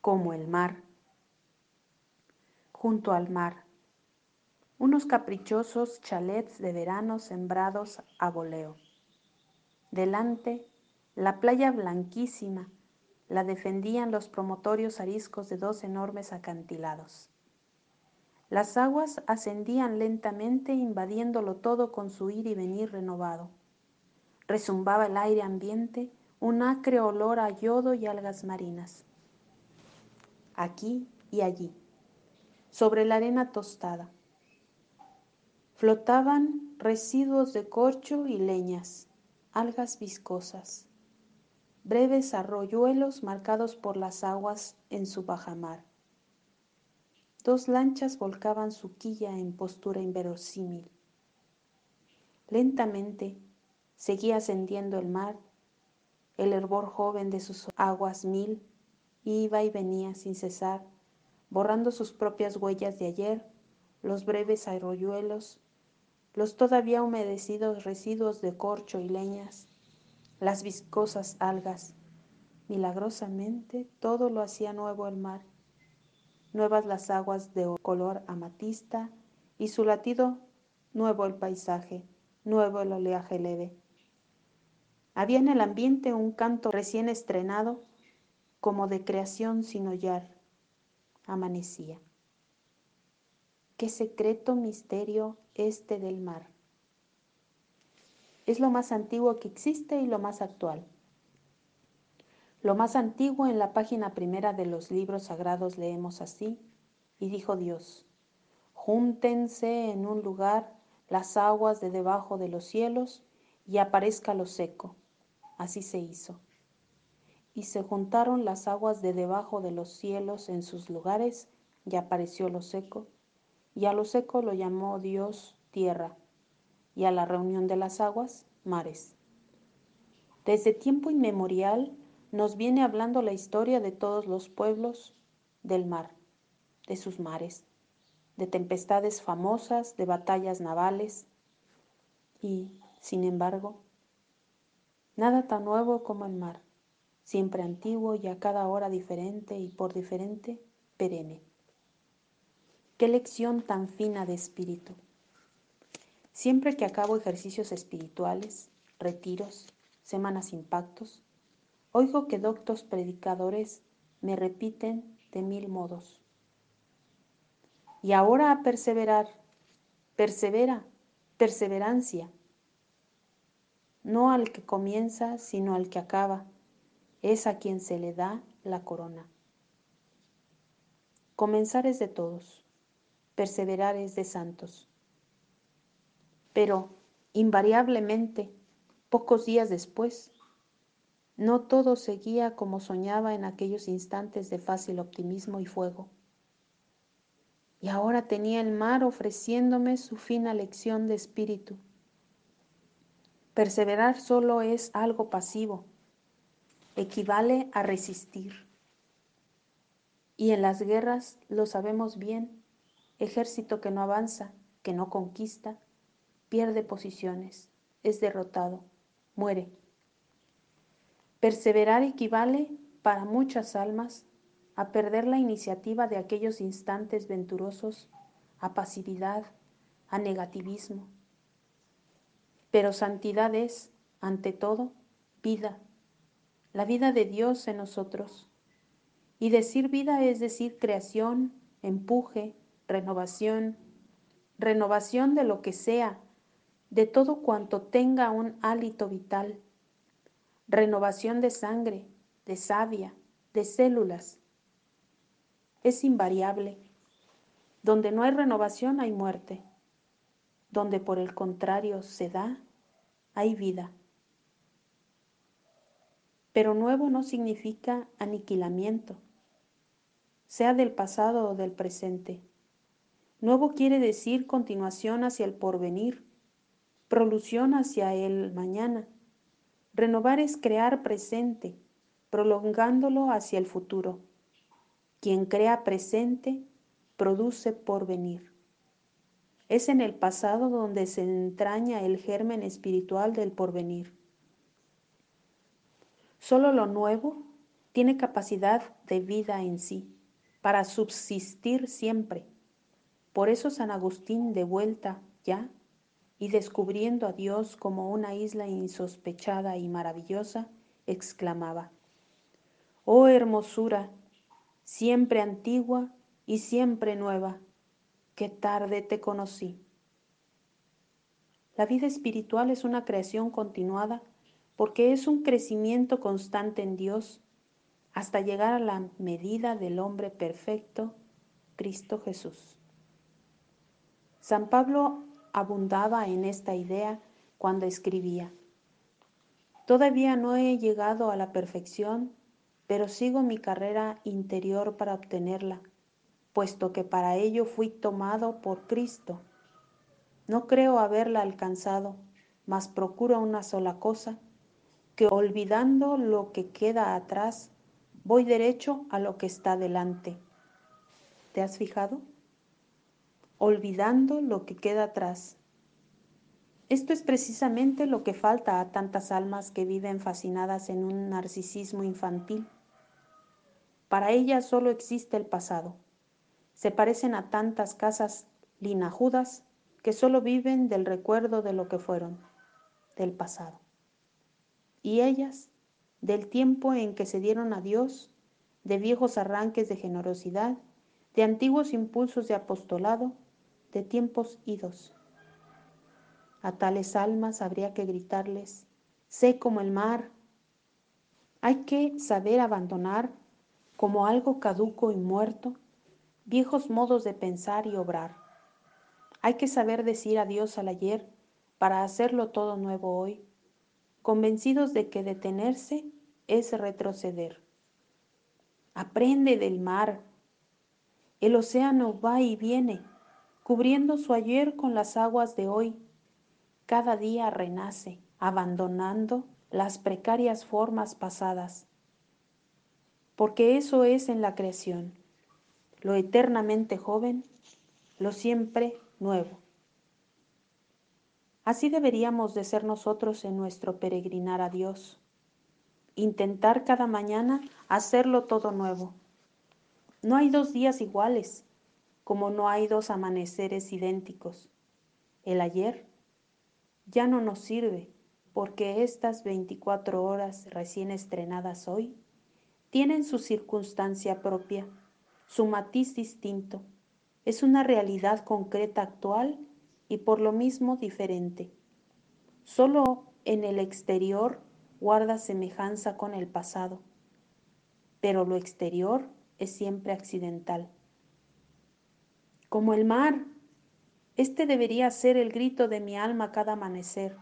como el mar, junto al mar, unos caprichosos chalets de verano sembrados a voleo. Delante, la playa blanquísima la defendían los promotorios ariscos de dos enormes acantilados. Las aguas ascendían lentamente invadiéndolo todo con su ir y venir renovado. Rezumbaba el aire ambiente un acre olor a yodo y algas marinas. Aquí y allí, sobre la arena tostada, flotaban residuos de corcho y leñas, algas viscosas, breves arroyuelos marcados por las aguas en su bajamar. Dos lanchas volcaban su quilla en postura inverosímil. Lentamente seguía ascendiendo el mar, el hervor joven de sus aguas mil iba y venía sin cesar, borrando sus propias huellas de ayer, los breves arroyuelos, los todavía humedecidos residuos de corcho y leñas, las viscosas algas. Milagrosamente todo lo hacía nuevo el mar, nuevas las aguas de color amatista y su latido nuevo el paisaje, nuevo el oleaje leve. Había en el ambiente un canto recién estrenado, como de creación sin hollar. Amanecía. Qué secreto misterio este del mar. Es lo más antiguo que existe y lo más actual. Lo más antiguo en la página primera de los libros sagrados leemos así, y dijo Dios, júntense en un lugar las aguas de debajo de los cielos y aparezca lo seco. Así se hizo. Y se juntaron las aguas de debajo de los cielos en sus lugares y apareció lo seco, y a lo seco lo llamó Dios tierra, y a la reunión de las aguas mares. Desde tiempo inmemorial nos viene hablando la historia de todos los pueblos del mar, de sus mares, de tempestades famosas, de batallas navales y, sin embargo, nada tan nuevo como el mar, siempre antiguo y a cada hora diferente y por diferente, perenne. Qué lección tan fina de espíritu. Siempre que acabo ejercicios espirituales, retiros, semanas impactos, Oigo que doctos predicadores me repiten de mil modos. Y ahora a perseverar, persevera, perseverancia. No al que comienza, sino al que acaba. Es a quien se le da la corona. Comenzar es de todos, perseverar es de santos. Pero, invariablemente, pocos días después, no todo seguía como soñaba en aquellos instantes de fácil optimismo y fuego. Y ahora tenía el mar ofreciéndome su fina lección de espíritu. Perseverar solo es algo pasivo, equivale a resistir. Y en las guerras, lo sabemos bien, ejército que no avanza, que no conquista, pierde posiciones, es derrotado, muere. Perseverar equivale, para muchas almas, a perder la iniciativa de aquellos instantes venturosos, a pasividad, a negativismo. Pero santidad es, ante todo, vida, la vida de Dios en nosotros. Y decir vida es decir creación, empuje, renovación, renovación de lo que sea, de todo cuanto tenga un hálito vital renovación de sangre, de savia, de células. Es invariable. Donde no hay renovación hay muerte. Donde por el contrario se da, hay vida. Pero nuevo no significa aniquilamiento, sea del pasado o del presente. Nuevo quiere decir continuación hacia el porvenir, prolución hacia el mañana Renovar es crear presente, prolongándolo hacia el futuro. Quien crea presente, produce porvenir. Es en el pasado donde se entraña el germen espiritual del porvenir. Solo lo nuevo, tiene capacidad de vida en sí, para subsistir siempre. Por eso San Agustín, de vuelta ya, y descubriendo a Dios como una isla insospechada y maravillosa, exclamaba, Oh hermosura, siempre antigua y siempre nueva, qué tarde te conocí. La vida espiritual es una creación continuada porque es un crecimiento constante en Dios hasta llegar a la medida del hombre perfecto, Cristo Jesús. San Pablo abundaba en esta idea cuando escribía, Todavía no he llegado a la perfección, pero sigo mi carrera interior para obtenerla, puesto que para ello fui tomado por Cristo. No creo haberla alcanzado, mas procuro una sola cosa, que olvidando lo que queda atrás, voy derecho a lo que está delante. ¿Te has fijado? Olvidando lo que queda atrás. Esto es precisamente lo que falta a tantas almas que viven fascinadas en un narcisismo infantil. Para ellas solo existe el pasado. Se parecen a tantas casas linajudas que solo viven del recuerdo de lo que fueron, del pasado. Y ellas del tiempo en que se dieron a Dios, de viejos arranques de generosidad, de antiguos impulsos de apostolado, de tiempos idos. A tales almas habría que gritarles, sé como el mar. Hay que saber abandonar como algo caduco y muerto viejos modos de pensar y obrar. Hay que saber decir adiós al ayer para hacerlo todo nuevo hoy convencidos de que detenerse es retroceder. Aprende del mar. El océano va y viene, cubriendo su ayer con las aguas de hoy. Cada día renace, abandonando las precarias formas pasadas. Porque eso es en la creación, lo eternamente joven, lo siempre nuevo. Así deberíamos de ser nosotros en nuestro peregrinar a Dios. Intentar cada mañana hacerlo todo nuevo. No hay dos días iguales, como no hay dos amaneceres idénticos. El ayer ya no nos sirve porque estas 24 horas recién estrenadas hoy tienen su circunstancia propia, su matiz distinto. Es una realidad concreta actual y por lo mismo diferente. Solo en el exterior guarda semejanza con el pasado, pero lo exterior es siempre accidental. Como el mar, este debería ser el grito de mi alma cada amanecer,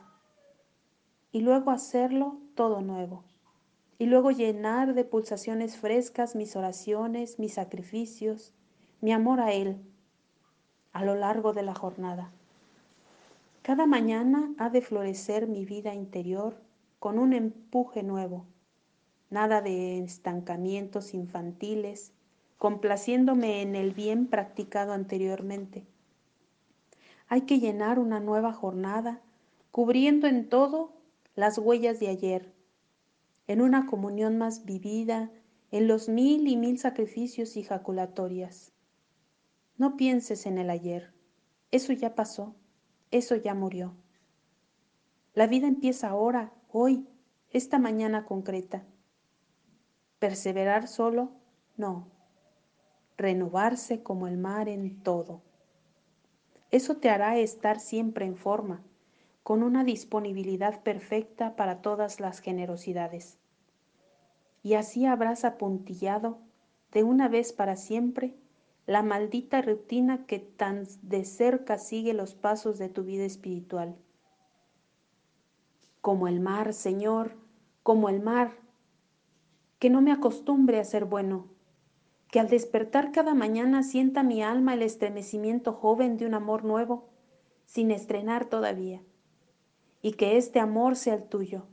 y luego hacerlo todo nuevo, y luego llenar de pulsaciones frescas mis oraciones, mis sacrificios, mi amor a Él, a lo largo de la jornada. Cada mañana ha de florecer mi vida interior con un empuje nuevo, nada de estancamientos infantiles, complaciéndome en el bien practicado anteriormente. Hay que llenar una nueva jornada, cubriendo en todo las huellas de ayer, en una comunión más vivida, en los mil y mil sacrificios y jaculatorias. No pienses en el ayer, eso ya pasó eso ya murió. La vida empieza ahora, hoy, esta mañana concreta. Perseverar solo, no. Renovarse como el mar en todo. Eso te hará estar siempre en forma, con una disponibilidad perfecta para todas las generosidades. Y así habrás apuntillado de una vez para siempre la maldita rutina que tan de cerca sigue los pasos de tu vida espiritual. Como el mar, Señor, como el mar, que no me acostumbre a ser bueno, que al despertar cada mañana sienta mi alma el estremecimiento joven de un amor nuevo, sin estrenar todavía, y que este amor sea el tuyo,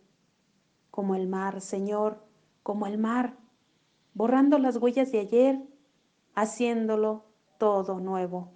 como el mar, Señor, como el mar, borrando las huellas de ayer, haciéndolo todo nuevo.